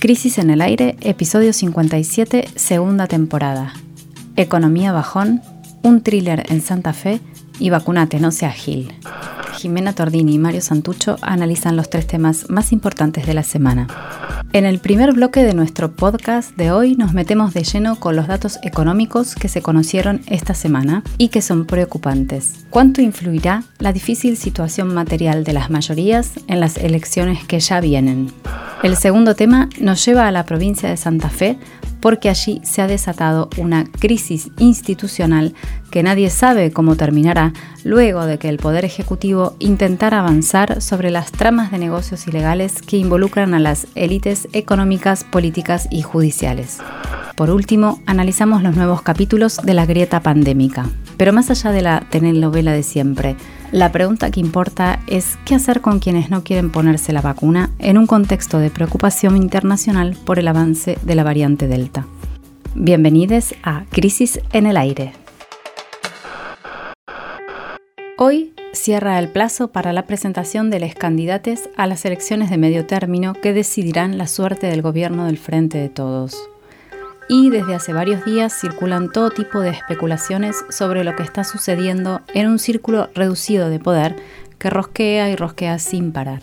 Crisis en el aire, episodio 57, segunda temporada. Economía bajón, un thriller en Santa Fe y vacunate, no sea Gil. Jimena Tordini y Mario Santucho analizan los tres temas más importantes de la semana. En el primer bloque de nuestro podcast de hoy nos metemos de lleno con los datos económicos que se conocieron esta semana y que son preocupantes. ¿Cuánto influirá la difícil situación material de las mayorías en las elecciones que ya vienen? El segundo tema nos lleva a la provincia de Santa Fe porque allí se ha desatado una crisis institucional que nadie sabe cómo terminará luego de que el Poder Ejecutivo intentara avanzar sobre las tramas de negocios ilegales que involucran a las élites económicas, políticas y judiciales. Por último, analizamos los nuevos capítulos de la grieta pandémica. Pero más allá de la telenovela de siempre, la pregunta que importa es qué hacer con quienes no quieren ponerse la vacuna en un contexto de preocupación internacional por el avance de la variante Delta. Bienvenidos a Crisis en el Aire. Hoy cierra el plazo para la presentación de los candidatos a las elecciones de medio término que decidirán la suerte del gobierno del Frente de Todos y desde hace varios días circulan todo tipo de especulaciones sobre lo que está sucediendo en un círculo reducido de poder que rosquea y rosquea sin parar.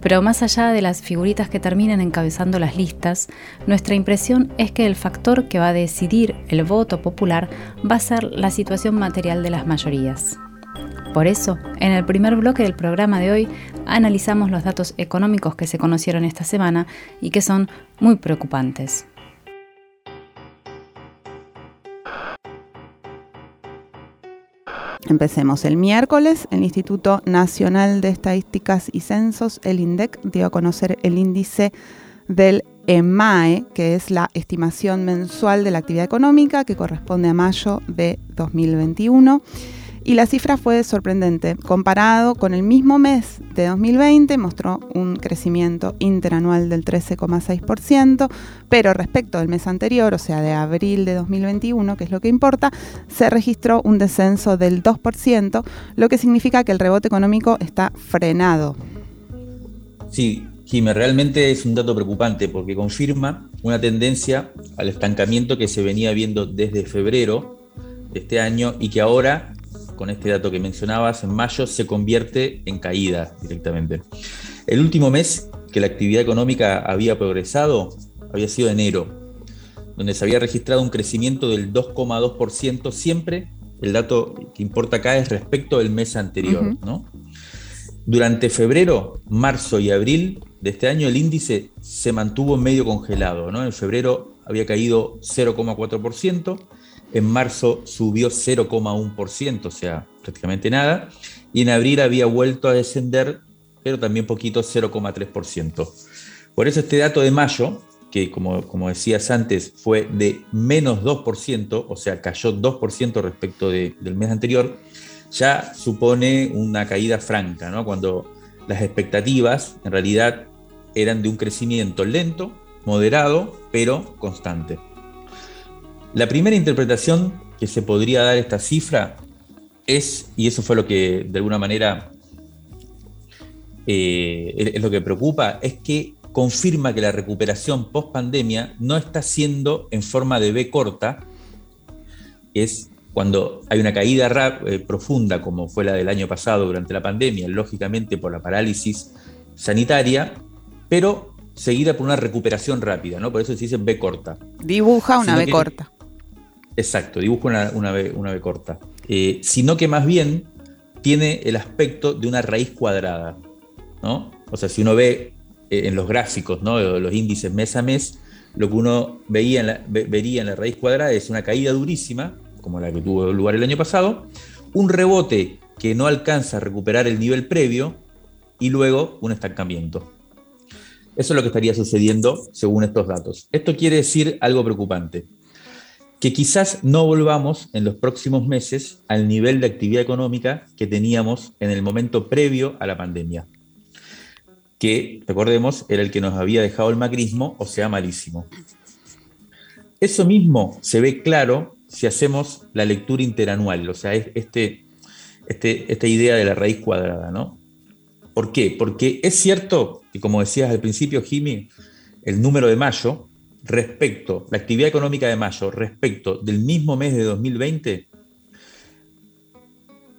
Pero más allá de las figuritas que terminan encabezando las listas, nuestra impresión es que el factor que va a decidir el voto popular va a ser la situación material de las mayorías. Por eso, en el primer bloque del programa de hoy analizamos los datos económicos que se conocieron esta semana y que son muy preocupantes. Empecemos. El miércoles, el Instituto Nacional de Estadísticas y Censos, el INDEC, dio a conocer el índice del EMAE, que es la estimación mensual de la actividad económica, que corresponde a mayo de 2021 y la cifra fue sorprendente. Comparado con el mismo mes de 2020, mostró un crecimiento interanual del 13,6%, pero respecto al mes anterior, o sea, de abril de 2021, que es lo que importa, se registró un descenso del 2%, lo que significa que el rebote económico está frenado. Sí, Jimé, realmente es un dato preocupante porque confirma una tendencia al estancamiento que se venía viendo desde febrero de este año y que ahora con este dato que mencionabas, en mayo se convierte en caída directamente. El último mes que la actividad económica había progresado había sido enero, donde se había registrado un crecimiento del 2,2%, siempre el dato que importa acá es respecto del mes anterior. Durante febrero, marzo y abril de este año el índice se mantuvo medio congelado. ¿no? En febrero había caído 0,4%, en marzo subió 0,1%, o sea, prácticamente nada, y en abril había vuelto a descender, pero también poquito, 0,3%. Por eso este dato de mayo, que como, como decías antes, fue de menos 2%, o sea, cayó 2% respecto del mes anterior, ya supone una caída franca, cuando las expectativas en realidad eran de un crecimiento lento, moderado, pero constante. La primera interpretación que se podría dar esta cifra es, y eso fue lo que de alguna manera eh, es lo que preocupa, es que confirma que la recuperación post pandemia no está siendo en forma de B corta, es cuando hay una caída eh, profunda como fue la del año pasado durante la pandemia, lógicamente por la parálisis sanitaria, pero seguida por una recuperación rápida, ¿no? Por eso se dice B corta. Dibuja una B corta. Exacto, dibujo una, una, B, corta. Eh, sino que más bien tiene el aspecto de una raíz cuadrada. ¿no? O sea, si uno ve eh, en los gráficos, ¿no? los índices mes a mes, lo que uno veía en la, vería en la raíz cuadrada es una caída durísima, como la que tuvo lugar el año pasado, un rebote que no alcanza a recuperar el nivel previo y luego un estancamiento. Eso es lo que estaría sucediendo según estos datos. Esto quiere decir algo preocupante que quizás no volvamos en los próximos meses al nivel de actividad económica que teníamos en el momento previo a la pandemia, que, recordemos, era el que nos había dejado el macrismo, o sea, malísimo. Eso mismo se ve claro si hacemos la lectura interanual, o sea, este, este, esta idea de la raíz cuadrada, ¿no? ¿Por qué? Porque es cierto que, como decías al principio, Jimmy, el número de mayo, respecto, la actividad económica de mayo, respecto del mismo mes de 2020,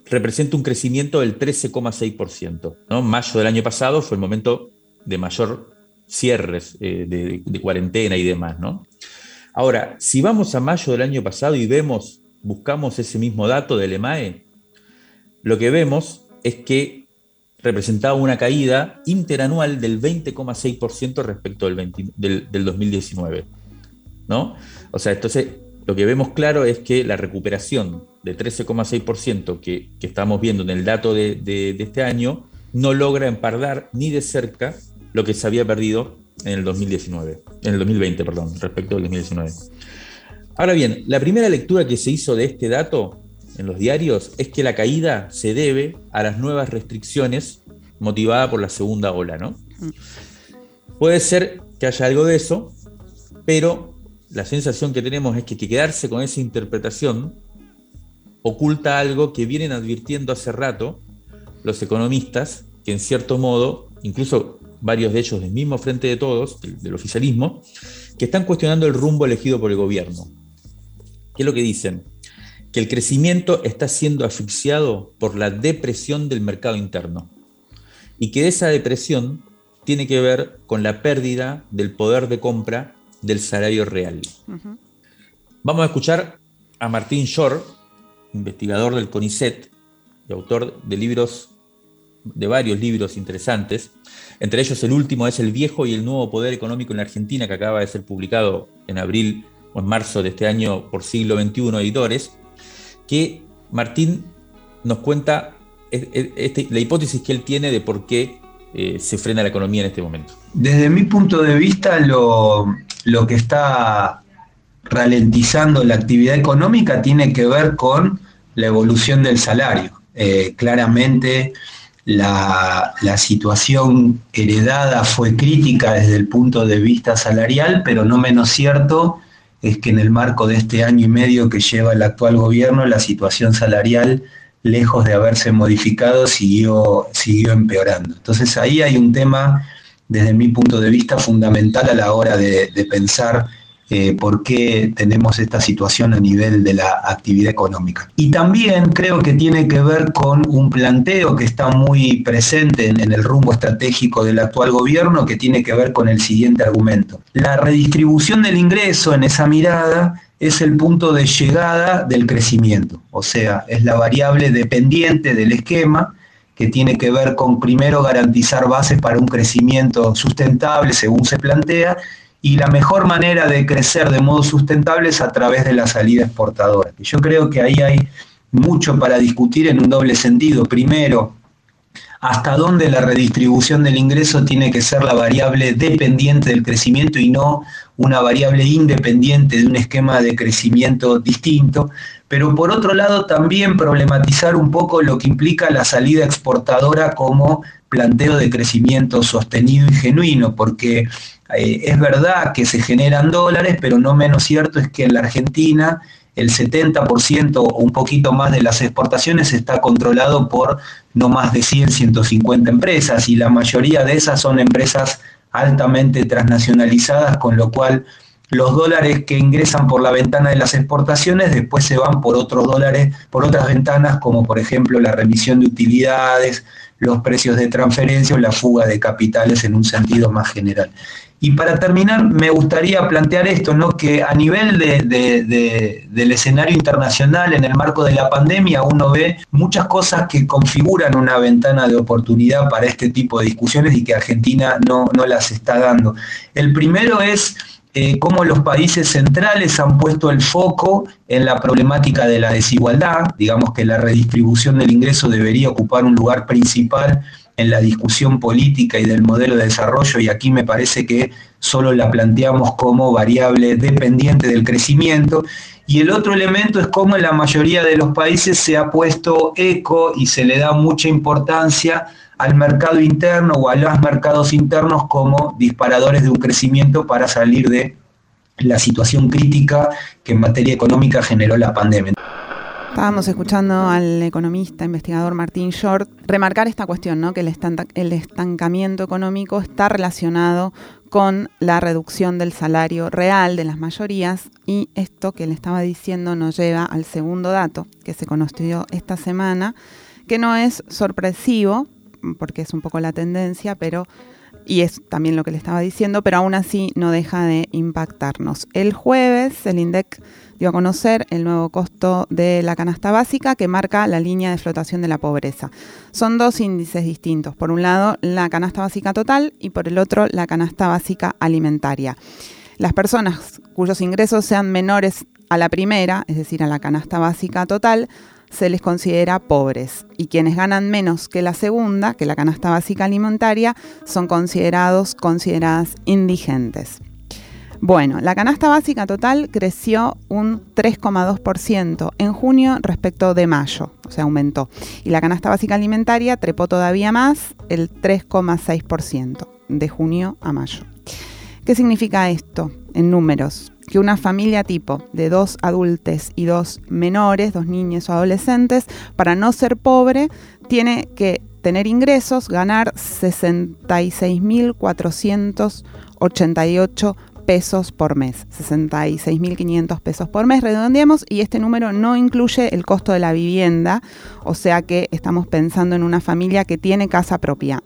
representa un crecimiento del 13,6%. ¿no? Mayo del año pasado fue el momento de mayor cierres eh, de, de, cuarentena y demás. ¿no? Ahora, si vamos a mayo del año pasado y vemos, buscamos ese mismo dato del EMAE, lo que vemos es que representaba una caída interanual del 20,6% respecto del, del, 2019. ¿no? O sea, entonces lo que vemos claro es que la recuperación de 13,6% que, que, estamos viendo en el dato de, de, de, este año no logra empardar ni de cerca lo que se había perdido en el 2019, en el 2020, perdón, respecto al 2019. Ahora bien, la primera lectura que se hizo de este dato en los diarios es que la caída se debe a las nuevas restricciones motivada por la segunda ola, ¿no? Puede ser que haya algo de eso, pero la sensación que tenemos es que, que quedarse con esa interpretación oculta algo que vienen advirtiendo hace rato los economistas, que en cierto modo, incluso varios de ellos del mismo frente de todos, del, del oficialismo, que están cuestionando el rumbo elegido por el gobierno. ¿Qué es lo que dicen? Que el crecimiento está siendo asfixiado por la depresión del mercado interno y que esa depresión tiene que ver con la pérdida del poder de compra del salario real. Uh -huh. Vamos a escuchar a Martín Shore, investigador del CONICET y autor de libros, de varios libros interesantes. Entre ellos el último es El viejo y el nuevo poder económico en la Argentina, que acaba de ser publicado en abril o en marzo de este año por siglo XXI Editores, que Martín nos cuenta este, la hipótesis que él tiene de por qué eh, se frena la economía en este momento. Desde mi punto de vista, lo, lo que está ralentizando la actividad económica tiene que ver con la evolución del salario. Eh, claramente la, la, situación heredada fue crítica desde el punto de vista salarial, pero no menos cierto es que en el marco de este año y medio que lleva el actual gobierno, la situación salarial, lejos de haberse modificado, siguió, siguió empeorando. Entonces ahí hay un tema, desde mi punto de vista, fundamental a la hora de, de pensar eh, por qué tenemos esta situación a nivel de la actividad económica. Y también creo que tiene que ver con un planteo que está muy presente en, en, el rumbo estratégico del actual gobierno, que tiene que ver con el siguiente argumento. La redistribución del ingreso en esa mirada es el punto de llegada del crecimiento, o sea, es la variable dependiente del esquema que tiene que ver con primero garantizar bases para un crecimiento sustentable según se plantea y la mejor manera de crecer de modo sustentable es a través de la salida exportadora. Yo creo que ahí hay mucho para discutir en un doble sentido. Primero, hasta dónde la redistribución del ingreso tiene que ser la variable dependiente del crecimiento y no una variable independiente de un esquema de crecimiento distinto, pero por otro lado también problematizar un poco lo que implica la salida exportadora como planteo de crecimiento sostenido y genuino, porque eh, es verdad que se generan dólares, pero no menos cierto es que en la Argentina el 70% o un poquito más de las exportaciones está controlado por no más de 100, 150 empresas y la mayoría de esas son empresas altamente transnacionalizadas, con lo cual los dólares que ingresan por la ventana de las exportaciones después se van por otros dólares, por otras ventanas, como por ejemplo la remisión de utilidades, los precios de transferencia o la fuga de capitales en un sentido más general. Y para terminar, me gustaría plantear esto, ¿no? que a nivel de, de, de, del escenario internacional, en el marco de la pandemia, uno ve muchas cosas que configuran una ventana de oportunidad para este tipo de discusiones y que Argentina no, no las está dando. El primero es eh, cómo los países centrales han puesto el foco en la problemática de la desigualdad, digamos que la redistribución del ingreso debería ocupar un lugar principal en la discusión política y del modelo de desarrollo y aquí me parece que solo la planteamos como variable dependiente del crecimiento y el otro elemento es cómo en la mayoría de los países se ha puesto eco y se le da mucha importancia al mercado interno o a los mercados internos como disparadores de un crecimiento para salir de la situación crítica que en materia económica generó la pandemia. Estábamos escuchando al economista, investigador Martín Short, remarcar esta cuestión, ¿no? que el, estancamiento económico está relacionado con la reducción del salario real de las mayorías y esto que le estaba diciendo nos lleva al segundo dato que se conoció esta semana, que no es sorpresivo, porque es un poco la tendencia, pero y es también lo que le estaba diciendo, pero aún así no deja de impactarnos. El jueves el INDEC dio a conocer el nuevo costo de la canasta básica que marca la línea de flotación de la pobreza. Son dos índices distintos. Por un lado, la canasta básica total y por el otro, la canasta básica alimentaria. Las personas cuyos ingresos sean menores a la primera, es decir, a la canasta básica total, se les considera pobres y quienes ganan menos que la segunda, que la canasta básica alimentaria, son considerados consideradas indigentes. Bueno, la canasta básica total creció un 3,2% en junio respecto de mayo, o sea, aumentó. Y la canasta básica alimentaria trepó todavía más, el 3,6% de junio a mayo. ¿Qué significa esto en números? que una familia tipo de dos adultos y dos menores, dos niños o adolescentes, para no ser pobre, tiene que tener ingresos, ganar 66.488 pesos por mes, 66.500 pesos por mes, redondeamos, y este número no incluye el costo de la vivienda, o sea que estamos pensando en una familia que tiene casa propia.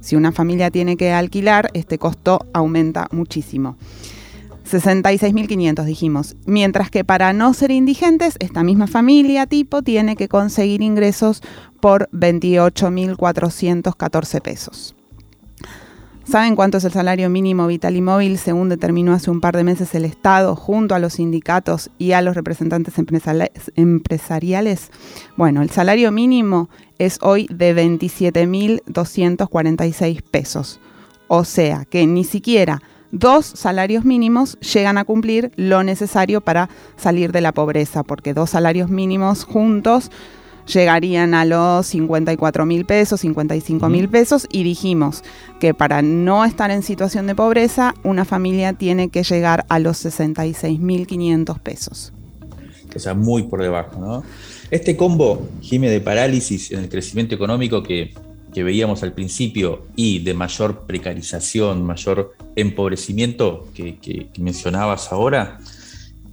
Si una familia tiene que alquilar, este costo aumenta muchísimo. 66.500 dijimos. Mientras que para no ser indigentes, esta misma familia tipo tiene que conseguir ingresos por 28.414 pesos. ¿Saben cuánto es el salario mínimo vital y móvil según determinó hace un par de meses el Estado junto a los sindicatos y a los representantes empresariales? Bueno, el salario mínimo es hoy de 27.246 pesos. O sea que ni siquiera dos salarios mínimos llegan a cumplir lo necesario para salir de la pobreza, porque dos salarios mínimos juntos llegarían a los 54 mil pesos, 55 mil pesos, y dijimos que para no estar en situación de pobreza, una familia tiene que llegar a los 66 mil 500 pesos. O sea, muy por debajo, ¿no? Este combo, Jime, de parálisis en el crecimiento económico que que veíamos al principio y de mayor precarización, mayor empobrecimiento que, mencionabas ahora,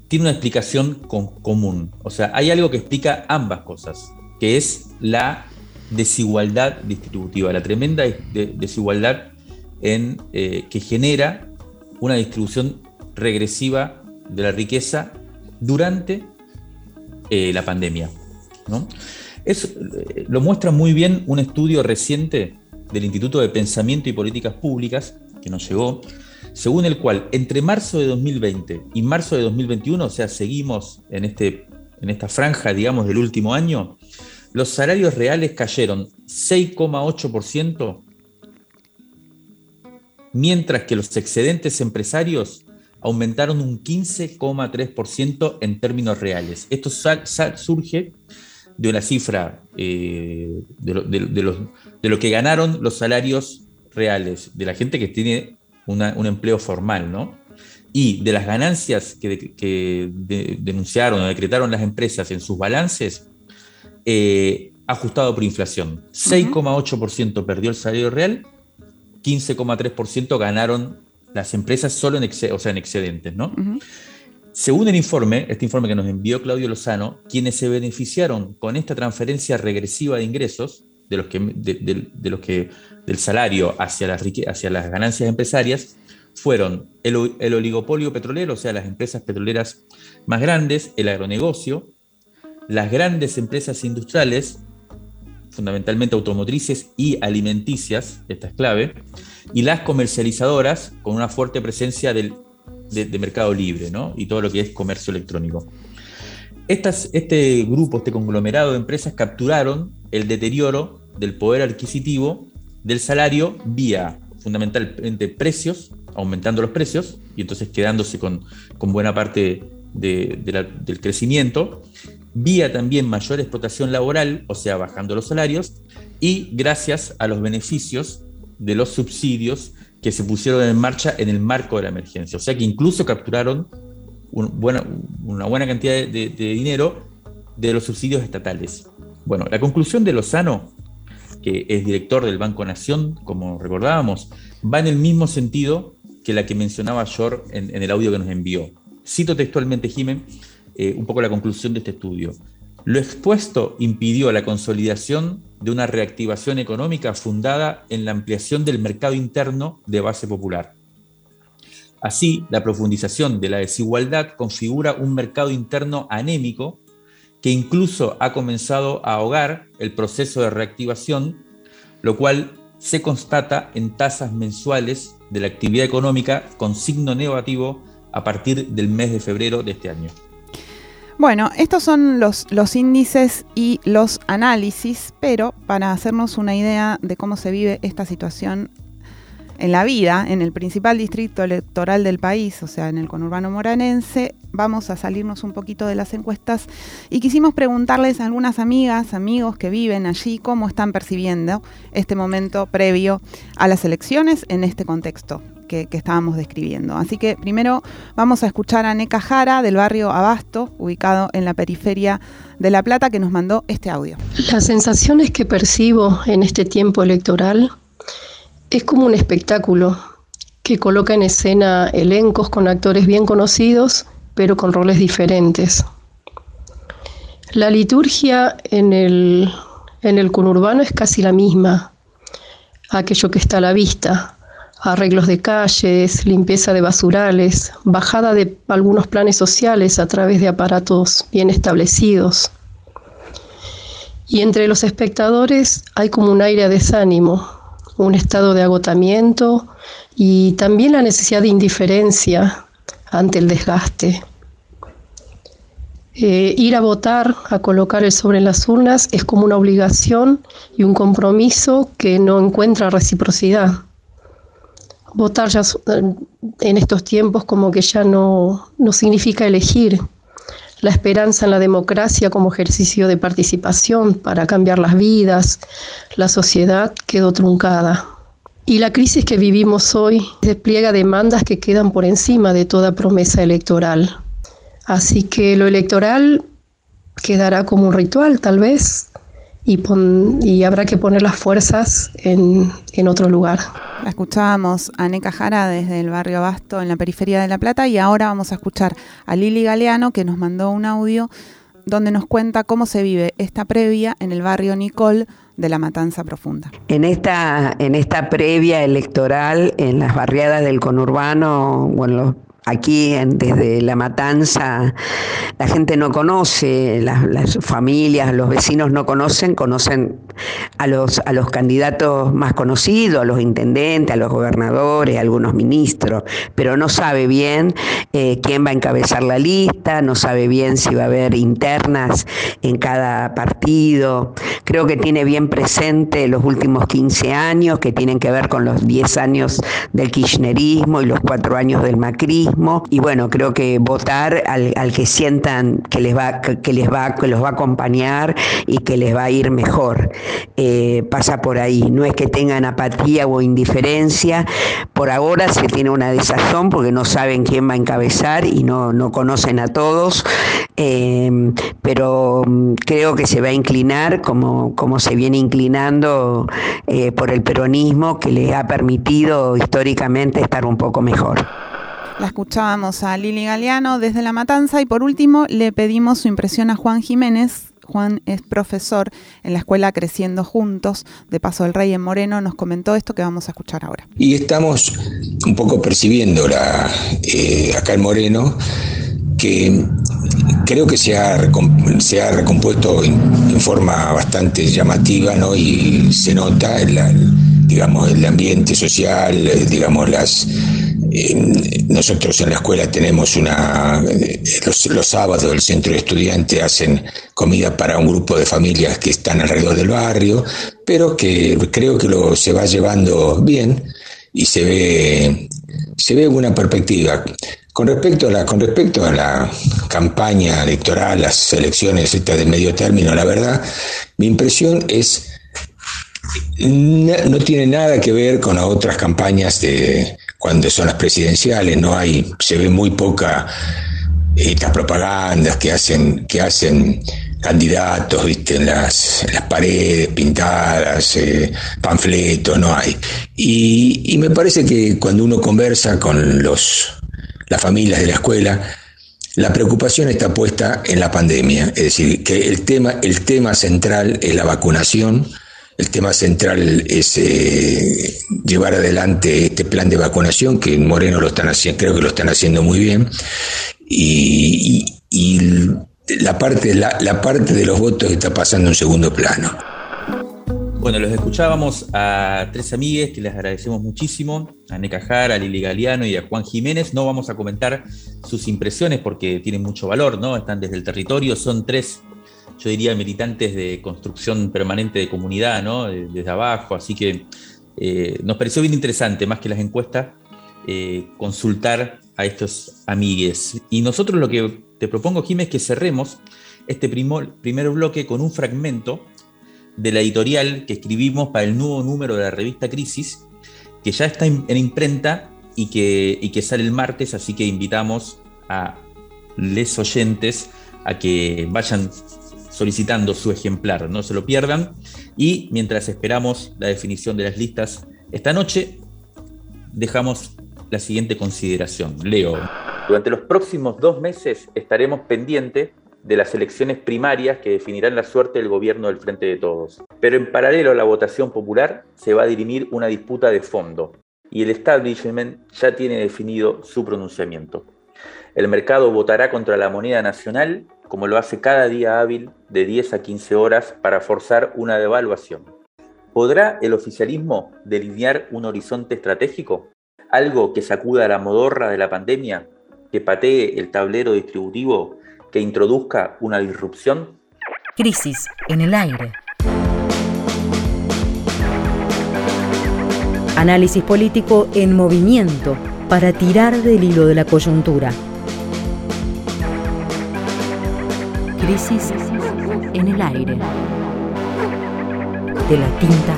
tiene una explicación común. O sea, hay algo que explica ambas cosas, que es la desigualdad distributiva, la tremenda desigualdad en, eh, que genera una distribución regresiva de la riqueza durante eh, la pandemia. ¿no? Eso eh, lo muestra muy bien un estudio reciente del Instituto de Pensamiento y Políticas Públicas que nos llegó, según el cual entre marzo de 2020 y marzo de 2021, o sea, seguimos en, este, en esta franja, digamos, del último año, los salarios reales cayeron 6,8%, mientras que los excedentes empresarios aumentaron un 15,3% en términos reales. Esto surge de una cifra eh, de, lo, que ganaron los salarios reales de la gente que tiene un empleo formal, ¿no? Y de las ganancias que, denunciaron o decretaron las empresas en sus balances, eh, ajustado por inflación. 6,8% perdió el salario real, 15,3% ganaron las empresas solo en, o sea, en excedentes, ¿no? Según el informe, este informe que nos envió Claudio Lozano, quienes se beneficiaron con esta transferencia regresiva de ingresos, de los que, de, los que del salario hacia las, hacia las ganancias empresarias, fueron el, el, oligopolio petrolero, o sea, las empresas petroleras más grandes, el agronegocio, las grandes empresas industriales, fundamentalmente automotrices y alimenticias, esta es clave, y las comercializadoras con una fuerte presencia del de, mercado libre ¿no? y todo lo que es comercio electrónico. Estas, este grupo, este conglomerado de empresas capturaron el deterioro del poder adquisitivo del salario vía fundamentalmente precios, aumentando los precios y entonces quedándose con, con buena parte del crecimiento, vía también mayor explotación laboral, o sea, bajando los salarios, y gracias a los beneficios de los subsidios que se pusieron en marcha en el marco de la emergencia. O sea que incluso capturaron una buena cantidad de, dinero de los subsidios estatales. Bueno, la conclusión de Lozano, que es director del Banco Nación, como recordábamos, va en el mismo sentido que la que mencionaba Shor en, el audio que nos envió. Cito textualmente, Jimen, eh, un poco la conclusión de este estudio. Lo expuesto impidió la consolidación de una reactivación económica fundada en la ampliación del mercado interno de base popular. Así, la profundización de la desigualdad configura un mercado interno anémico que incluso ha comenzado a ahogar el proceso de reactivación, lo cual se constata en tasas mensuales de la actividad económica con signo negativo a partir del mes de febrero de este año. Bueno, estos son los, los, índices y los análisis, pero para hacernos una idea de cómo se vive esta situación en la vida, en el principal distrito electoral del país, o sea, en el conurbano moranense, vamos a salirnos un poquito de las encuestas y quisimos preguntarles a algunas amigas, amigos que viven allí, cómo están percibiendo este momento previo a las elecciones en este contexto que, estábamos describiendo. Así que primero vamos a escuchar a Neca Jara del barrio Abasto, ubicado en la periferia de La Plata, que nos mandó este audio. Las sensaciones que percibo en este tiempo electoral es como un espectáculo que coloca en escena elencos con actores bien conocidos, pero con roles diferentes. La liturgia en el, en el conurbano es casi la misma, aquello que está a la vista, arreglos de calles, limpieza de basurales, bajada de algunos planes sociales a través de aparatos bien establecidos. Y entre los espectadores hay como un aire de desánimo, un estado de agotamiento y también la necesidad de indiferencia ante el desgaste. Eh, ir a votar, a colocar el sobre en las urnas, es como una obligación y un compromiso que no encuentra reciprocidad. Votar ya en estos tiempos como que ya no, no significa elegir, la esperanza en la democracia como ejercicio de participación para cambiar las vidas, la sociedad quedó truncada. Y la crisis que vivimos hoy despliega demandas que quedan por encima de toda promesa electoral. Así que lo electoral quedará como un ritual tal vez y, y habrá que poner las fuerzas en, en otro lugar. La escuchábamos a Neca Jara desde el barrio Abasto en la periferia de La Plata y ahora vamos a escuchar a Lili Galeano que nos mandó un audio donde nos cuenta cómo se vive esta previa en el barrio Nicol de la Matanza Profunda. En esta, en esta previa electoral, en las barriadas del conurbano o en los Aquí desde La Matanza la gente no conoce, las, familias, los vecinos no conocen, conocen a los, a los candidatos más conocidos, a los intendentes, a los gobernadores, a algunos ministros, pero no sabe bien eh, quién va a encabezar la lista, no sabe bien si va a haber internas en cada partido. Creo que tiene bien presente los últimos 15 años que tienen que ver con los 10 años del kirchnerismo y los 4 años del macrismo y bueno, creo que votar al, que sientan que les va, que les va, que los va a acompañar y que les va a ir mejor. Eh, pasa por ahí. No es que tengan apatía o indiferencia. Por ahora se tiene una desazón porque no saben quién va a encabezar y no, no conocen a todos. Eh, pero mm, creo que se va a inclinar como, como se viene inclinando eh, por el peronismo que les ha permitido históricamente estar un poco mejor. La escuchábamos a Lili Galeano desde La Matanza y por último le pedimos su impresión a Juan Jiménez. Juan es profesor en la escuela Creciendo Juntos de Paso del Rey en Moreno. Nos comentó esto que vamos a escuchar ahora. Y estamos un poco percibiendo la, eh, acá en Moreno que creo que se ha, se ha recompuesto en, forma bastante llamativa ¿no? y se nota digamos, el ambiente social, eh, digamos, las nosotros en la escuela tenemos una, los, sábados el centro de estudiantes hacen comida para un grupo de familias que están alrededor del barrio, pero que creo que lo se va llevando bien y se ve, se ve una perspectiva. Con respecto a la, con respecto a la campaña electoral, las elecciones estas de medio término, la verdad, mi impresión es no tiene nada que ver con otras campañas de cuando son las presidenciales, no hay, se ve muy poca estas propagandas que hacen, que hacen candidatos, viste, en las, paredes pintadas, eh, panfletos, no hay. Y, me parece que cuando uno conversa con los, las familias de la escuela, la preocupación está puesta en la pandemia, es decir, que el tema, el tema central es la vacunación, el tema central es eh, llevar adelante este plan de vacunación, que en Moreno lo están haciendo, creo que lo están haciendo muy bien, y, la, parte, la, parte de los votos está pasando en segundo plano. Bueno, los escuchábamos a tres amigues que les agradecemos muchísimo, a Neca Jara, a Lili Galeano y a Juan Jiménez. No vamos a comentar sus impresiones porque tienen mucho valor, ¿no? Están desde el territorio, son tres, yo diría, militantes de construcción permanente de comunidad, ¿no? Desde abajo, así que eh, nos pareció bien interesante, más que las encuestas, eh, consultar a estos amigues. Y nosotros lo que te propongo, Jiménez, es que cerremos este primer bloque con un fragmento de la editorial que escribimos para el nuevo número de la revista Crisis, que ya está en imprenta y que, que sale el martes, así que invitamos a les oyentes a que vayan solicitando su ejemplar, no se lo pierdan. Y mientras esperamos la definición de las listas esta noche, dejamos la siguiente consideración. Leo. Durante los próximos dos meses estaremos pendientes de las elecciones primarias que definirán la suerte del gobierno del Frente de Todos. Pero en paralelo a la votación popular se va a dirimir una disputa de fondo y el establishment ya tiene definido su pronunciamiento. El mercado votará contra la moneda nacional como lo hace cada día hábil de 10 a 15 horas para forzar una devaluación. ¿Podrá el oficialismo delinear un horizonte estratégico? ¿Algo que sacuda la modorra de la pandemia? ¿Que patee el tablero distributivo que introduzca una disrupción? Crisis en el aire. Análisis político en movimiento para tirar del hilo de la coyuntura. Crisis en el aire. De la tinta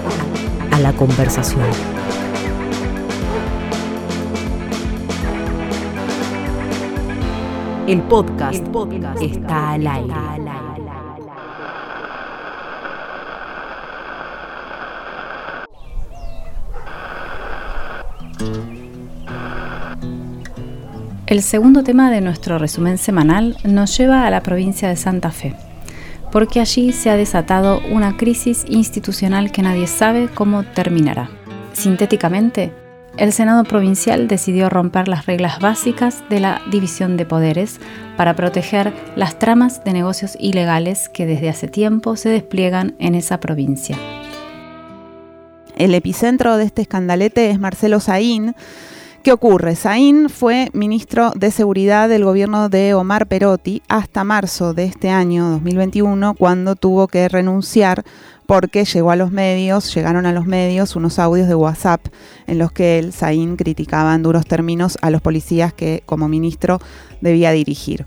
a la conversación. El podcast, está al aire. El segundo tema de nuestro resumen semanal nos lleva a la provincia de Santa Fe, porque allí se ha desatado una crisis institucional que nadie sabe cómo terminará. Sintéticamente, el Senado provincial decidió romper las reglas básicas de la división de poderes para proteger las tramas de negocios ilegales que desde hace tiempo se despliegan en esa provincia. El epicentro de este escandalete es Marcelo Saín. ¿Qué ocurre? Saín fue ministro de Seguridad del gobierno de Omar Perotti hasta marzo de este año 2021, cuando tuvo que renunciar porque llegó a los medios, llegaron a los medios unos audios de WhatsApp en los que él, Saín, criticaba en duros términos a los policías que como ministro debía dirigir.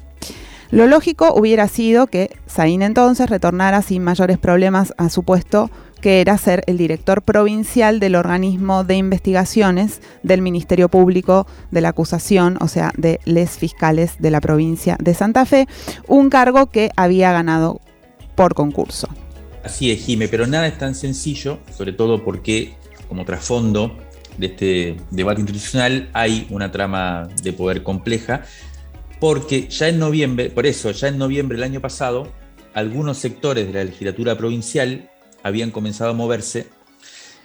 Lo lógico hubiera sido que Saín entonces retornara sin mayores problemas a su puesto que era ser el director provincial del organismo de investigaciones del Ministerio Público de la Acusación, o sea, de les fiscales de la provincia de Santa Fe, un cargo que había ganado por concurso. Así es, Jime, pero nada es tan sencillo, sobre todo porque como trasfondo de este debate institucional hay una trama de poder compleja, porque ya en noviembre, por eso, ya en noviembre del año pasado, algunos sectores de la legislatura provincial habían comenzado a moverse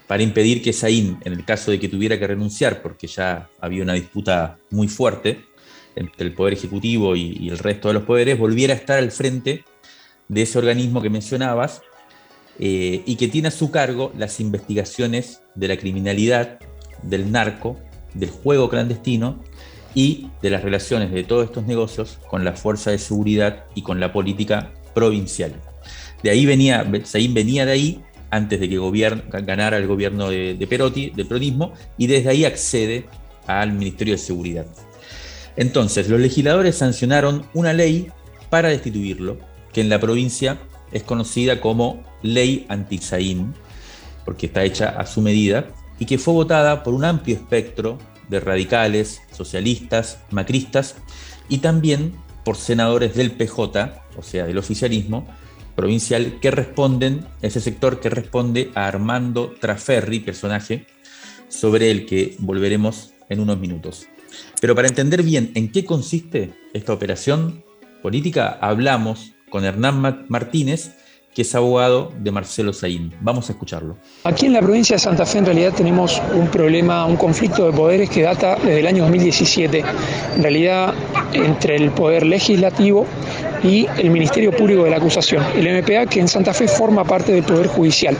para impedir que Saín, en el caso de que tuviera que renunciar, porque ya había una disputa muy fuerte entre el Poder Ejecutivo y, el resto de los poderes, volviera a estar al frente de ese organismo que mencionabas eh, y que tiene a su cargo las investigaciones de la criminalidad, del narco, del juego clandestino y de las relaciones de todos estos negocios con la fuerza de seguridad y con la política provincial. De ahí venía, Saín venía de ahí antes de que ganara el gobierno de, Perotti, del peronismo, y desde ahí accede al Ministerio de Seguridad. Entonces, los legisladores sancionaron una ley para destituirlo, que en la provincia es conocida como Ley Anti-Saín, porque está hecha a su medida, y que fue votada por un amplio espectro de radicales, socialistas, macristas y también por senadores del PJ, o sea, del oficialismo, provincial que responden, ese sector que responde a Armando Traferri, personaje sobre el que volveremos en unos minutos. Pero para entender bien en qué consiste esta operación política, hablamos con Hernán Martínez, que es abogado de Marcelo Saín. Vamos a escucharlo. Aquí en la provincia de Santa Fe en realidad tenemos un problema, un conflicto de poderes que data desde el año 2017, en realidad entre el poder legislativo y el Ministerio Público de la Acusación, el MPA, que en Santa Fe forma parte del Poder Judicial.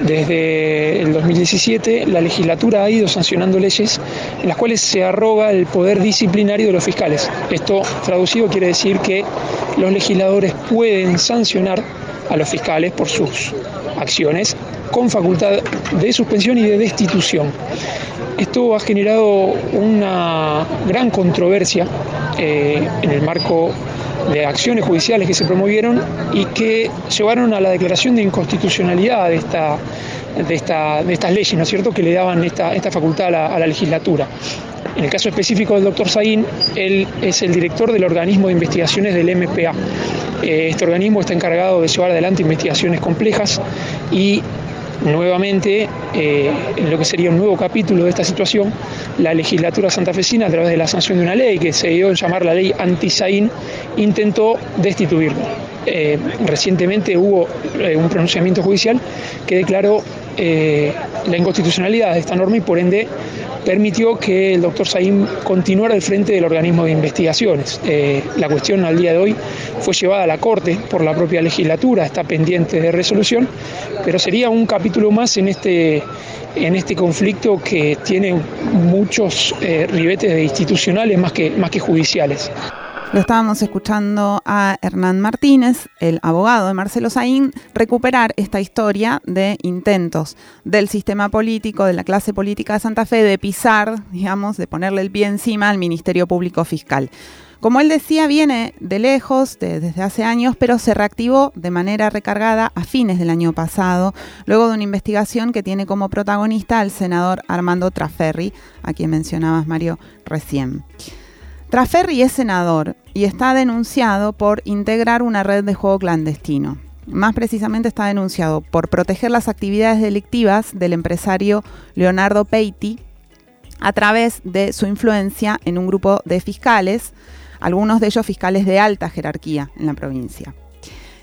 Desde el 2017 la legislatura ha ido sancionando leyes en las cuales se arroga el poder disciplinario de los fiscales. Esto traducido quiere decir que los legisladores pueden sancionar a los fiscales por sus acciones con facultad de suspensión y de destitución. Esto ha generado una gran controversia eh, en el marco de acciones judiciales que se promovieron y que llevaron a la declaración de inconstitucionalidad de, esta, de, esta, de estas leyes, ¿no es cierto?, que le daban esta, esta facultad a la, legislatura. En el caso específico del doctor Saín, él es el director del organismo de investigaciones del MPA. Eh, este organismo está encargado de llevar adelante investigaciones complejas y nuevamente, eh, en lo que sería un nuevo capítulo de esta situación, la legislatura santafesina, a través de la sanción de una ley que se dio en llamar la ley anti-Saín, intentó destituirlo. Eh, recientemente hubo eh, un pronunciamiento judicial que declaró la inconstitucionalidad de esta norma y por ende permitió que el doctor Saín continuara al frente del organismo de investigaciones. Eh, la cuestión al día de hoy fue llevada a la Corte por la propia legislatura, está pendiente de resolución, pero sería un capítulo más en este, en este conflicto que tiene muchos eh, ribetes institucionales más que, más que judiciales. Lo estábamos escuchando a Hernán Martínez, el abogado de Marcelo Saín, recuperar esta historia de intentos del sistema político, de la clase política de Santa Fe, de pisar, digamos, de ponerle el pie encima al Ministerio Público Fiscal. Como él decía, viene de lejos, desde hace años, pero se reactivó de manera recargada a fines del año pasado, luego de una investigación que tiene como protagonista al senador Armando Traferri, a quien mencionabas, Mario, recién. Traferri es senador y está denunciado por integrar una red de juego clandestino. Más precisamente está denunciado por proteger las actividades delictivas del empresario Leonardo Peiti a través de su influencia en un grupo de fiscales, algunos de ellos fiscales de alta jerarquía en la provincia.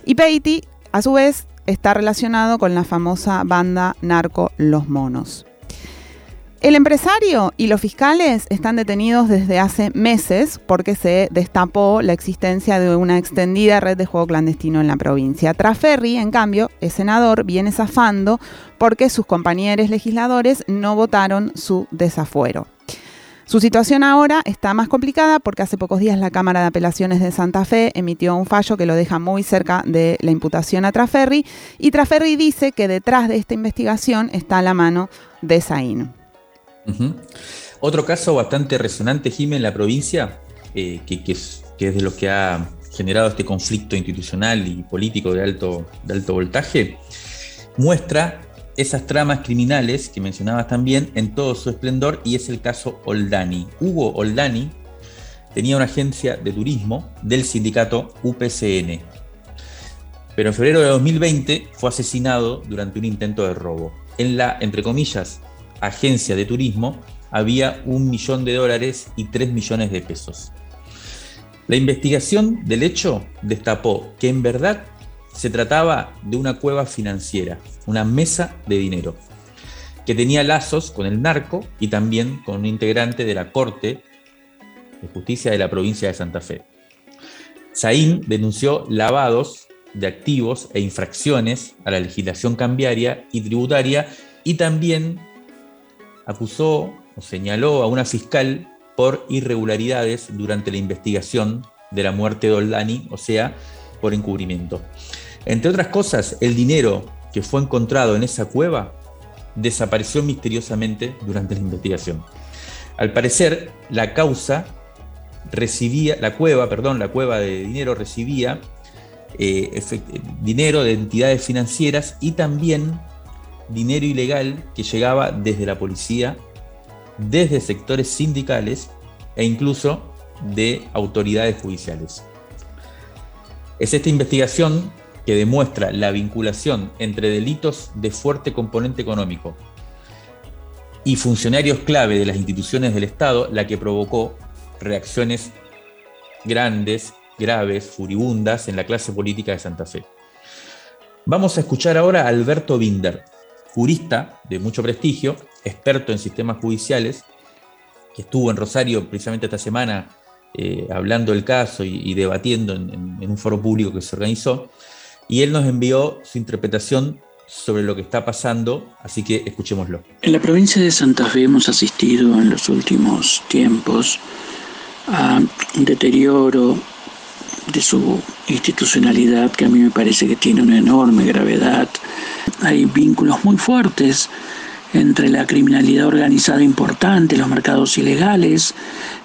Y Peiti, a su vez, está relacionado con la famosa banda narco Los Monos. El empresario y los fiscales están detenidos desde hace meses porque se destapó la existencia de una extendida red de juego clandestino en la provincia. Traferri, en cambio, es senador, viene zafando porque sus compañeros legisladores no votaron su desafuero. Su situación ahora está más complicada porque hace pocos días la Cámara de Apelaciones de Santa Fe emitió un fallo que lo deja muy cerca de la imputación a Traferri y Traferri dice que detrás de esta investigación está la mano de Saín. Otro caso bastante resonante, Jiménez, en la provincia, eh, que, es, de lo que ha generado este conflicto institucional y político de alto, de alto voltaje, muestra esas tramas criminales que mencionabas también en todo su esplendor y es el caso Oldani. Hugo Oldani tenía una agencia de turismo del sindicato UPCN, pero en febrero de 2020 fue asesinado durante un intento de robo. En la, entre comillas, agencia de turismo había un millón de dólares y tres millones de pesos. La investigación del hecho destapó que en verdad se trataba de una cueva financiera, una mesa de dinero, que tenía lazos con el narco y también con un integrante de la Corte de Justicia de la provincia de Santa Fe. Saín denunció lavados de activos e infracciones a la legislación cambiaria y tributaria y también acusó o señaló a una fiscal por irregularidades durante la investigación de la muerte de Oldani, o sea, por encubrimiento. Entre otras cosas, el dinero que fue encontrado en esa cueva desapareció misteriosamente durante la investigación. Al parecer, la causa recibía, la cueva, perdón, la cueva de dinero recibía eh, dinero de entidades financieras y también dinero ilegal que llegaba desde la policía, desde sectores sindicales e incluso de autoridades judiciales. Es esta investigación que demuestra la vinculación entre delitos de fuerte componente económico y funcionarios clave de las instituciones del Estado, la que provocó reacciones grandes, graves, furibundas en la clase política de Santa Fe. Vamos a escuchar ahora a Alberto Binder, jurista de mucho prestigio, experto en sistemas judiciales, que estuvo en Rosario precisamente esta semana eh, hablando del caso y, debatiendo en, un foro público que se organizó, y él nos envió su interpretación sobre lo que está pasando, así que escuchémoslo. En la provincia de Santa Fe hemos asistido en los últimos tiempos a un deterioro de su institucionalidad que a mí me parece que tiene una enorme gravedad. Hay vínculos muy fuertes entre la criminalidad organizada importante, los mercados ilegales,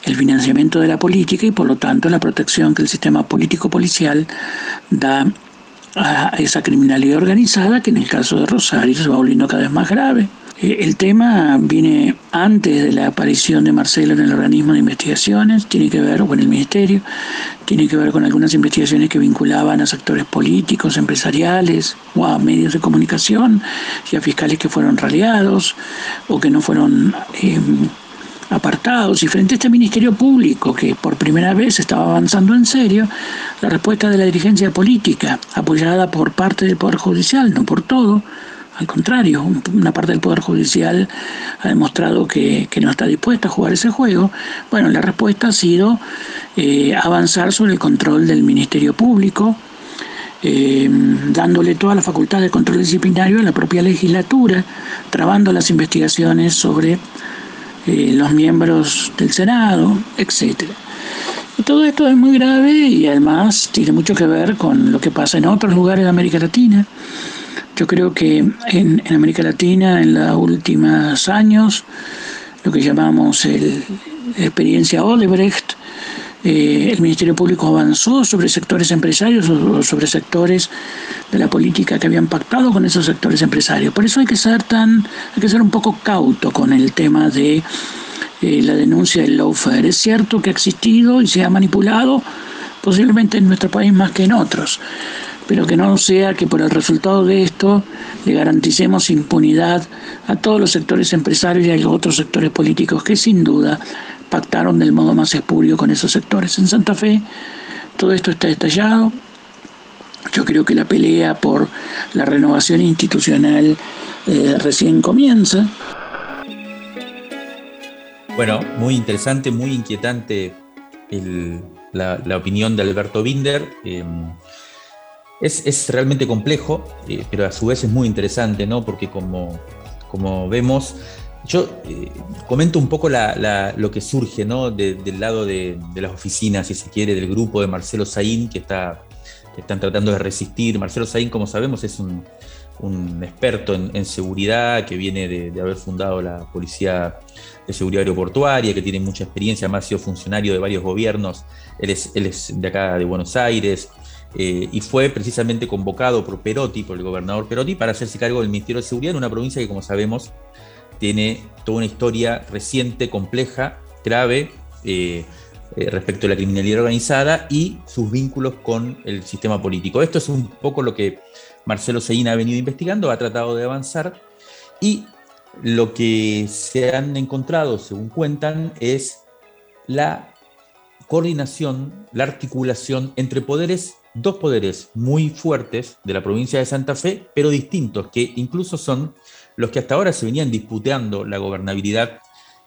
el financiamiento de la política y por lo tanto la protección que el sistema político-policial da a esa criminalidad organizada que en el caso de Rosario se va volviendo cada vez más grave. Eh, el tema viene antes de la aparición de Marcelo en el organismo de investigaciones, tiene que ver con el ministerio, tiene que ver con algunas investigaciones que vinculaban a sectores políticos, empresariales o a medios de comunicación y a fiscales que fueron raleados o que no fueron em, apartados. Y frente a este ministerio público que por primera vez estaba avanzando en serio, la respuesta de la dirigencia política, apoyada por parte del Poder Judicial, no por todo, al contrario, una parte del Poder Judicial ha demostrado que, no está dispuesta a jugar ese juego. Bueno, la respuesta ha sido eh, avanzar sobre el control del Ministerio Público, eh, dándole toda la facultad de control disciplinario a la propia legislatura, trabando las investigaciones sobre eh, los miembros del Senado, etc. todo esto es muy grave y además tiene mucho que ver con lo que pasa en otros lugares de América Latina. Yo creo que en, América Latina, en los últimos años, lo que llamamos el, la experiencia Odebrecht, eh, el Ministerio Público avanzó sobre sectores empresarios o sobre sectores de la política que habían pactado con esos sectores empresarios. Por eso hay que ser tan, hay que ser un poco cauto con el tema de eh, la denuncia del lawfare. Es cierto que ha existido y se ha manipulado, posiblemente en nuestro país más que en otros pero que no sea que por el resultado de esto le garanticemos impunidad a todos los sectores empresarios y a los otros sectores políticos que sin duda pactaron del modo más espurio con esos sectores. En Santa Fe todo esto está detallado. Yo creo que la pelea por la renovación institucional eh, recién comienza. Bueno, muy interesante, muy inquietante la, opinión de Alberto Binder. Em, es, realmente complejo, eh, pero a su vez es muy interesante, ¿no? Porque como, como vemos, yo eh, comento un poco lo que surge, ¿no? del lado de, las oficinas, si se quiere, del grupo de Marcelo Saín, que, está, están tratando de resistir. Marcelo Saín, como sabemos, es un, experto en, seguridad que viene de, haber fundado la Policía de Seguridad Aeroportuaria, que tiene mucha experiencia, además ha sido funcionario de varios gobiernos. Él es, él es de acá de Buenos Aires, eh, y fue precisamente convocado por Perotti, por el gobernador Perotti, para hacerse cargo del Ministerio de Seguridad en una provincia que, como sabemos, tiene toda una historia reciente, compleja, grave, eh, eh, respecto a la criminalidad organizada y sus vínculos con el sistema político. Esto es un poco lo que Marcelo Seína ha venido investigando, ha tratado de avanzar y lo que se han encontrado, según cuentan, es la coordinación, la articulación entre poderes dos poderes muy fuertes de la provincia de Santa Fe, pero distintos, que incluso son los que hasta ahora se venían disputando la gobernabilidad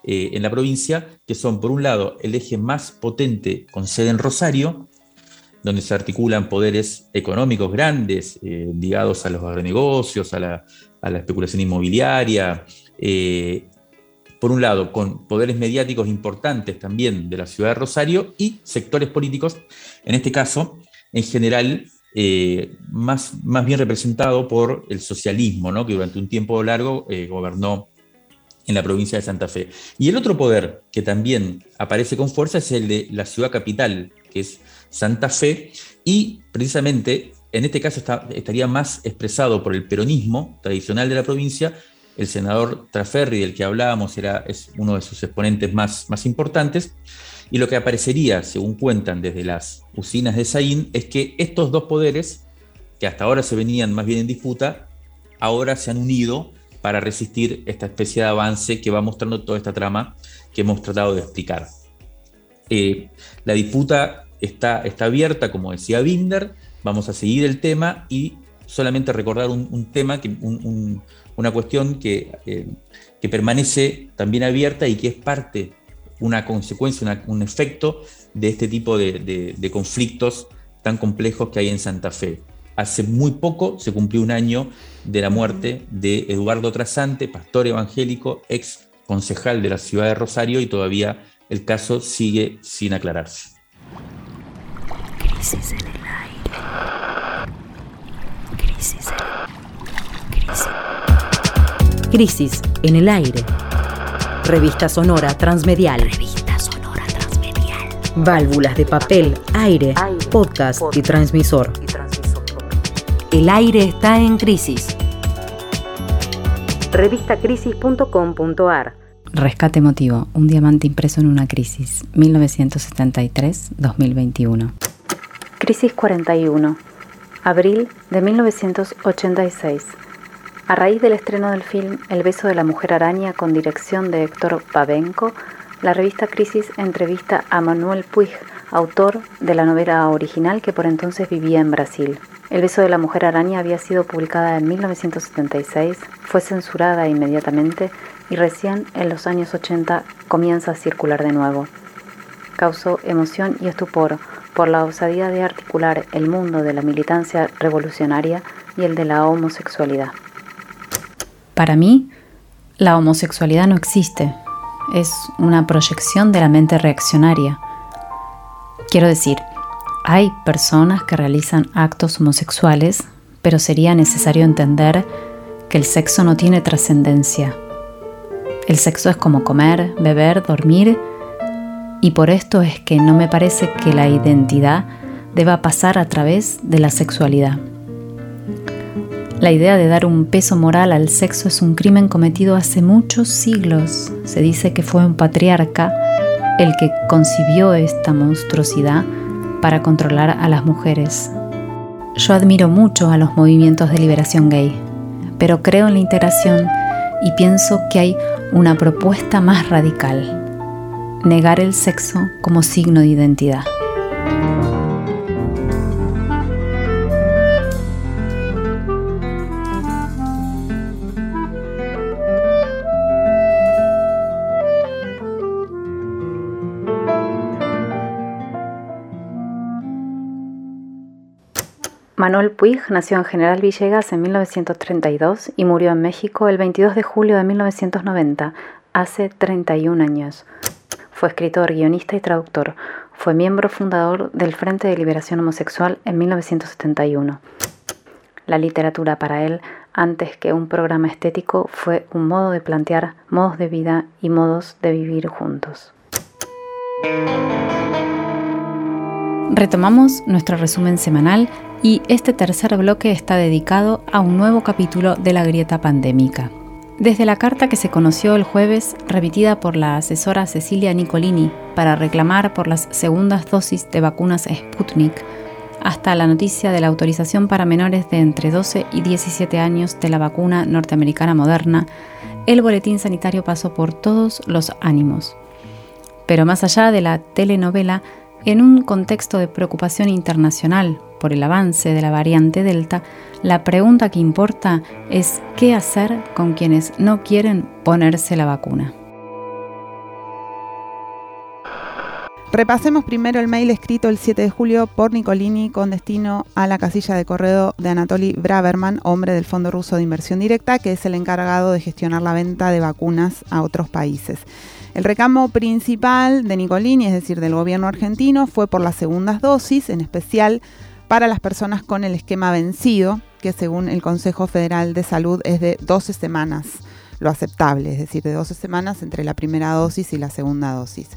eh, en la provincia, que son, por un lado, el eje más potente con sede en Rosario, donde se articulan poderes económicos grandes eh, ligados a los agronegocios, a la, a la especulación inmobiliaria, eh, por un lado, con poderes mediáticos importantes también de la ciudad de Rosario y sectores políticos, en este caso, en general eh, más, más bien representado por el socialismo, ¿no? que durante un tiempo largo eh, gobernó en la provincia de Santa Fe. Y el otro poder que también aparece con fuerza es el de la ciudad capital, que es Santa Fe, y precisamente en este caso estaría más expresado por el peronismo tradicional de la provincia. El senador Traferri, del que hablábamos, era, es uno de sus exponentes más, más importantes. Y lo que aparecería, según cuentan desde las usinas de Saín, es que estos dos poderes que hasta ahora se venían más bien en disputa, ahora se han unido para resistir esta especie de avance que va mostrando toda esta trama que hemos tratado de explicar. Eh, la disputa está, está abierta, como decía Binder, vamos a seguir el tema y solamente recordar un, tema, una cuestión que, eh, que, permanece también abierta y que es parte, una consecuencia, un efecto de este tipo de, conflictos tan complejos que hay en Santa Fe. Hace muy poco se cumplió un año de la muerte de Eduardo Trasante, pastor evangélico, ex concejal de la ciudad de Rosario, y todavía el caso sigue sin aclararse. Crisis en el aire. Crisis en... Crisis en el aire. Revista Sonora Transmedial. Revista Sonora Transmedial. Válvulas de papel, aire, podcast, y transmisor. El aire está en crisis. Revistacrisis.com.ar Rescate emotivo, un diamante impreso en una crisis, 1973-2021. Crisis 41, abril de 1986. A raíz del estreno del film El beso de la mujer araña con dirección de Héctor Babenco, la revista Crisis entrevista a Manuel Puig, autor de la novela original que por entonces vivía en Brasil. El beso de la mujer araña había sido publicada en 1976, fue censurada inmediatamente y recién en los años 80 comienza a circular de nuevo. Causó emoción y estupor por la osadía de articular el mundo de la militancia revolucionaria y el de la homosexualidad. Para mí, la homosexualidad no existe, es una proyección de la mente reaccionaria. Quiero decir, hay personas que realizan actos homosexuales, pero sería necesario entender que el sexo no tiene trascendencia. El sexo es como comer, beber, dormir, y por esto es que no me parece que la identidad deba pasar a través de la sexualidad. La idea de dar un peso moral al sexo es un crimen cometido hace muchos siglos. Se dice que fue un patriarca el que concibió esta monstruosidad para controlar a las mujeres. Yo admiro mucho a los movimientos de liberación gay, pero creo en la integración y pienso que hay una propuesta más radical, negar el sexo como signo de identidad. Manuel Puig nació en General Villegas en 1932 y murió en México el 22 de julio de 1990, hace 31 años. Fue escritor, guionista y traductor. Fue miembro fundador del Frente de Liberación Homosexual en 1971. La literatura para él, antes que un programa estético, fue un modo de plantear modos de vida y modos de vivir juntos. Retomamos nuestro resumen semanal y este tercer bloque está dedicado a un nuevo capítulo de la grieta pandémica. Desde la carta que se conoció el jueves, remitida por la asesora Cecilia Nicolini para reclamar por las segundas dosis de vacunas Sputnik, hasta la noticia de la autorización para menores de entre 12 y 17 años de la vacuna norteamericana moderna, el boletín sanitario pasó por todos los ánimos. Pero más allá de la telenovela, en un contexto de preocupación internacional por el avance de la variante Delta, la pregunta que importa es qué hacer con quienes no quieren ponerse la vacuna. Repasemos primero el mail escrito el 7 de julio por Nicolini con destino a la casilla de correo de Anatoly Braverman, hombre del Fondo Ruso de Inversión Directa, que es el encargado de gestionar la venta de vacunas a otros países. El recamo principal de Nicolini, es decir, del gobierno argentino, fue por las segundas dosis, en especial para las personas con el esquema vencido, que según el Consejo Federal de Salud es de 12 semanas, lo aceptable, es decir, de 12 semanas entre la primera dosis y la segunda dosis.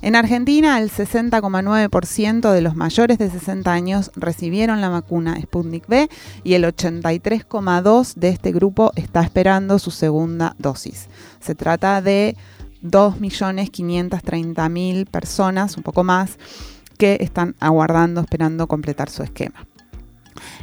En Argentina, el 60,9% de los mayores de 60 años recibieron la vacuna Sputnik V y el 83,2% de este grupo está esperando su segunda dosis. Se trata de 2.530.000 personas, un poco más, que están aguardando, esperando completar su esquema.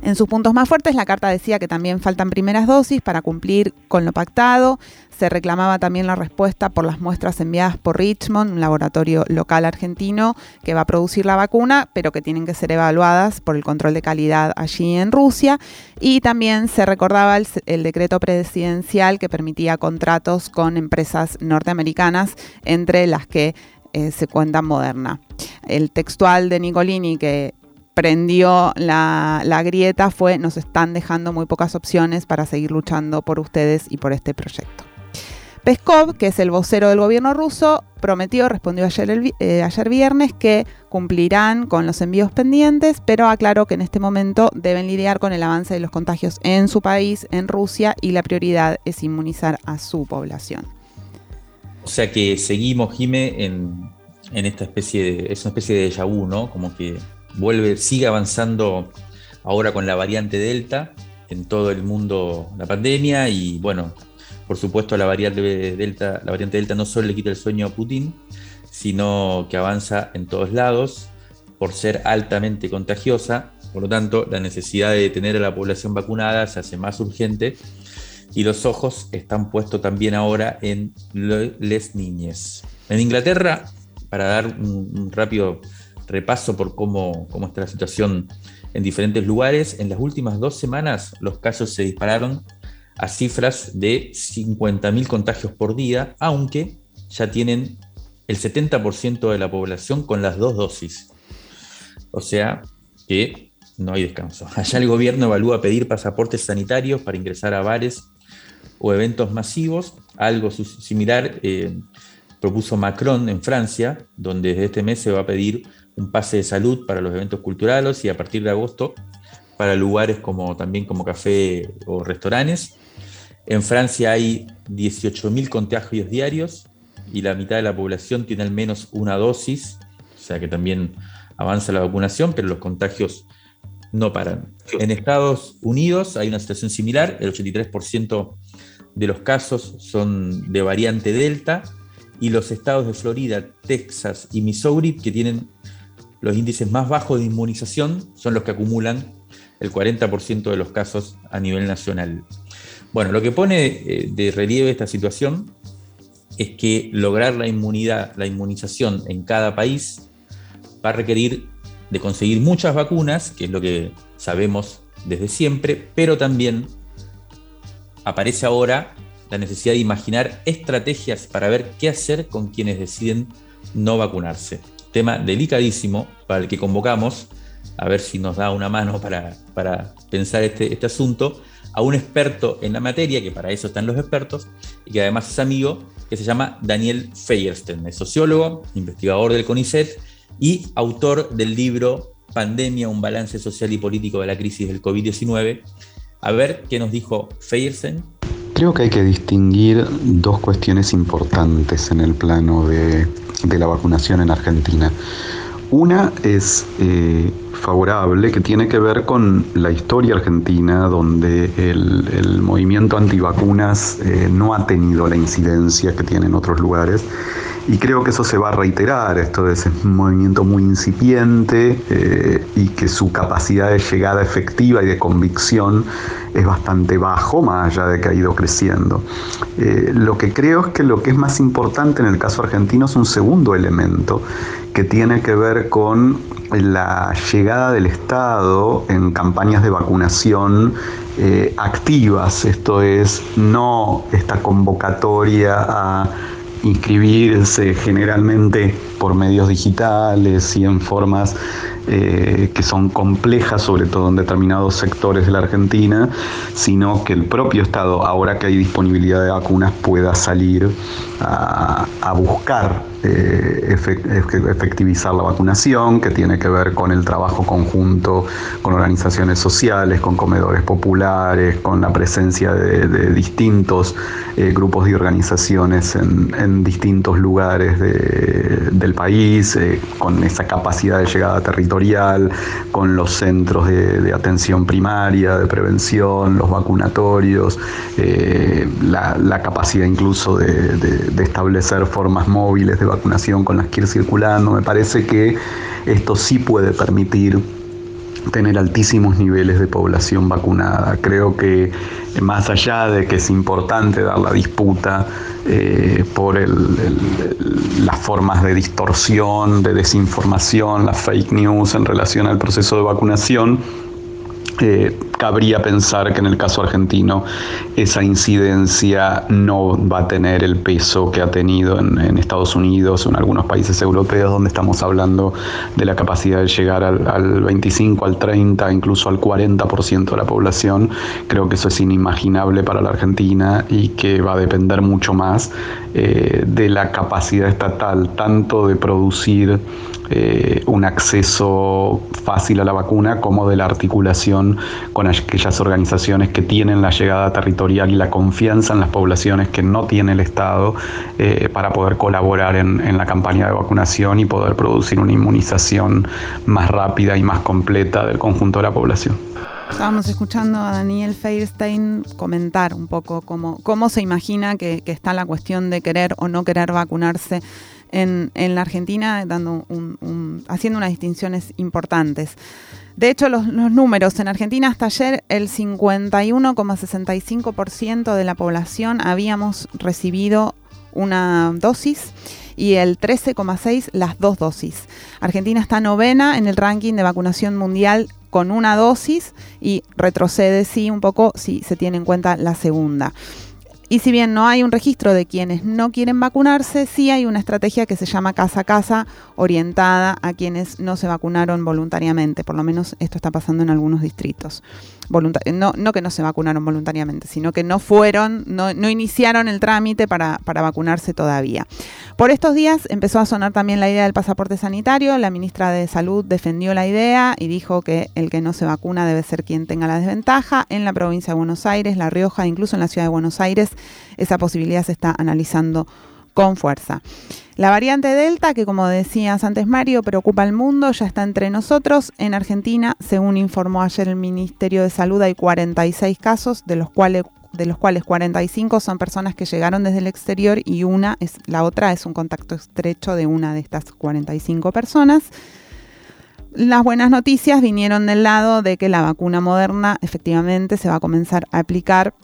En sus puntos más fuertes, la carta decía que también faltan primeras dosis para cumplir con lo pactado. Se reclamaba también la respuesta por las muestras enviadas por Richmond, un laboratorio local argentino que va a producir la vacuna, pero que tienen que ser evaluadas por el control de calidad allí en Rusia. Y también se recordaba el, el decreto presidencial que permitía contratos con empresas norteamericanas, entre las que eh, se cuenta Moderna. El textual de Nicolini que prendió la, grieta fue nos están dejando muy pocas opciones para seguir luchando por ustedes y por este proyecto. Peskov, que es el vocero del gobierno ruso, prometió, respondió ayer, eh, ayer viernes, que cumplirán con los envíos pendientes, pero aclaró que en este momento deben lidiar con el avance de los contagios en su país, en Rusia, y la prioridad es inmunizar a su población. O sea que seguimos, Jime, en, esta especie de. Es una especie de déjà vu, ¿no? Como que vuelve, sigue avanzando ahora con la variante Delta en todo el mundo la pandemia y bueno, por supuesto la variante Delta, la variante Delta no solo le quita el sueño a Putin, sino que avanza en todos lados por ser altamente contagiosa, por lo tanto la necesidad de tener a la población vacunada se hace más urgente y los ojos están puestos también ahora en les niñes. En Inglaterra, para dar un rápido repaso por cómo, está la situación en diferentes lugares. En las últimas dos semanas los casos se dispararon a cifras de 50.000 contagios por día, aunque ya tienen el 70% de la población con las dos dosis. O sea que no hay descanso. Allá el gobierno evalúa pedir pasaportes sanitarios para ingresar a bares o eventos masivos. Algo similar eh, propuso Macron en Francia, donde desde este mes se va a pedir un pase de salud para los eventos culturales y a partir de agosto para lugares como también como café o restaurantes. En Francia hay 18.000 contagios diarios y la mitad de la población tiene al menos una dosis, o sea que también avanza la vacunación, pero los contagios no paran. En Estados Unidos hay una situación similar, el 83% de los casos son de variante Delta y los estados de Florida, Texas y Missouri, que tienen los índices más bajos de inmunización son los que acumulan el 40% de los casos a nivel nacional. Bueno, lo que pone eh, de relieve esta situación es que lograr la inmunidad, la inmunización en cada país va a requerir de conseguir muchas vacunas, que es lo que sabemos desde siempre, pero también aparece ahora la necesidad de imaginar estrategias para ver qué hacer con quienes deciden no vacunarse tema delicadísimo para el que convocamos, a ver si nos da una mano para, para pensar este, este asunto, a un experto en la materia, que para eso están los expertos, y que además es amigo, que se llama Daniel Feierstein, sociólogo, investigador del CONICET y autor del libro Pandemia, un balance social y político de la crisis del COVID-19. A ver qué nos dijo Feierstein. Creo que hay que distinguir dos cuestiones importantes en el plano de de la vacunación en Argentina. Una es eh, favorable, que tiene que ver con la historia argentina, donde el, movimiento antivacunas eh, no ha tenido la incidencia que tiene en otros lugares. Y creo que eso se va a reiterar, esto es un movimiento muy incipiente eh, y que su capacidad de llegada efectiva y de convicción es bastante bajo, más allá de que ha ido creciendo. Eh, lo que creo es que lo que es más importante en el caso argentino es un segundo elemento que tiene que ver con la llegada del Estado en campañas de vacunación eh, activas, esto es, no esta convocatoria a inscribirse generalmente por medios digitales y en formas eh, que son complejas, sobre todo en determinados sectores de la Argentina, sino que el propio Estado, ahora que hay disponibilidad de vacunas, pueda salir a, buscar eh, efectivizar la vacunación, que tiene que ver con el trabajo conjunto con organizaciones sociales, con comedores populares, con la presencia de, distintos eh, grupos y organizaciones en, distintos lugares del país, con esa capacidad de llegada territorial con los centros de, atención primaria, de prevención, los vacunatorios, eh, la, capacidad incluso de, establecer formas móviles de vacunación con las que ir circulando. Me parece que esto sí puede permitir tener altísimos niveles de población vacunada. Creo que eh, más allá de que es importante dar la disputa eh, por las formas de distorsión, de desinformación, las fake news en relación al proceso de vacunación, eh, cabría pensar que en el caso argentino esa incidencia no va a tener el peso que ha tenido en, Estados Unidos o en algunos países europeos donde estamos hablando de la capacidad de llegar al, 25, al 30, incluso al 40% de la población. Creo que eso es inimaginable para la Argentina y que va a depender mucho más eh, de la capacidad estatal tanto de producir eh, un acceso fácil a la vacuna como de la articulación con aquellas organizaciones que tienen la llegada territorial y la confianza en las poblaciones que no tiene el Estado eh, para poder colaborar en, en la campaña de vacunación y poder producir una inmunización más rápida y más completa del conjunto de la población. Estábamos escuchando a Daniel Feirstein comentar un poco cómo, se imagina que, está la cuestión de querer o no querer vacunarse en, la Argentina, haciendo unas distinciones importantes. De hecho, los, números en Argentina hasta ayer, el 51,65% de la población habíamos recibido una dosis y el 13,6% las dos dosis. Argentina está novena en el ranking de vacunación mundial con una dosis y retrocede sí un poco si se tiene en cuenta la segunda. Y si bien no hay un registro de quienes no quieren vacunarse, sí hay una estrategia que se llama casa a casa, orientada a quienes no se vacunaron voluntariamente. Por lo menos esto está pasando en algunos distritos no, no que no se vacunaron voluntariamente, sino que no fueron, no, iniciaron el trámite para, vacunarse todavía. Por estos días empezó a sonar también la idea del pasaporte sanitario. La ministra de Salud defendió la idea y dijo que el que no se vacuna debe ser quien tenga la desventaja. En la provincia de Buenos Aires, La Rioja, incluso en la ciudad de Buenos Aires, esa posibilidad se está analizando con fuerza. La variante Delta, que como decías antes Mario, preocupa al mundo, ya está entre nosotros. En Argentina, según informó ayer el Ministerio de Salud, hay 46 casos, de los cuales de los cuales 45 son personas que llegaron desde el exterior y una es la otra es un contacto estrecho de una de estas 45 personas. Las buenas noticias vinieron del lado de que la vacuna moderna efectivamente se va a comenzar a aplicar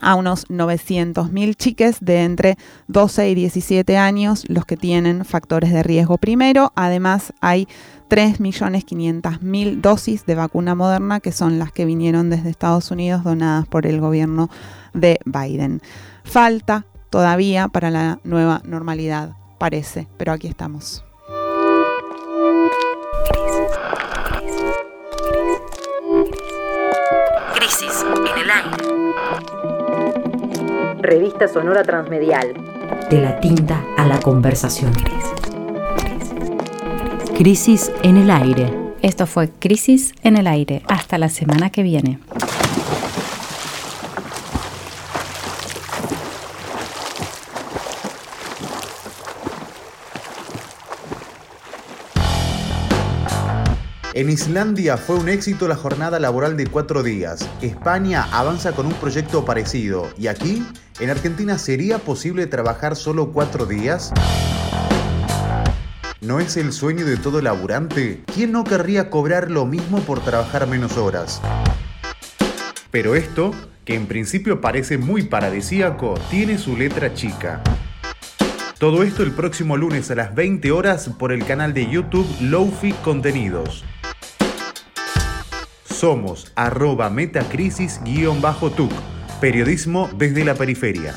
a unos 900.000 chiques de entre 12 y 17 años, los que tienen factores de riesgo primero. Además, hay 3.500.000 dosis de vacuna moderna, que son las que vinieron desde Estados Unidos donadas por el gobierno de Biden. Falta todavía para la nueva normalidad, parece, pero aquí estamos. Revista sonora transmedial. De la tinta a la conversación. Crisis en el aire. Esto fue Crisis en el aire. Hasta la semana que viene. En Islandia fue un éxito la jornada laboral de cuatro días. España avanza con un proyecto parecido. ¿Y aquí? ¿En Argentina sería posible trabajar solo cuatro días? ¿No es el sueño de todo laburante? ¿Quién no querría cobrar lo mismo por trabajar menos horas? Pero esto, que en principio parece muy paradisíaco, tiene su letra chica. Todo esto el próximo lunes a las 20 horas por el canal de YouTube Lofi Contenidos. Somos arroba metacrisis-tuc. Periodismo desde la periferia.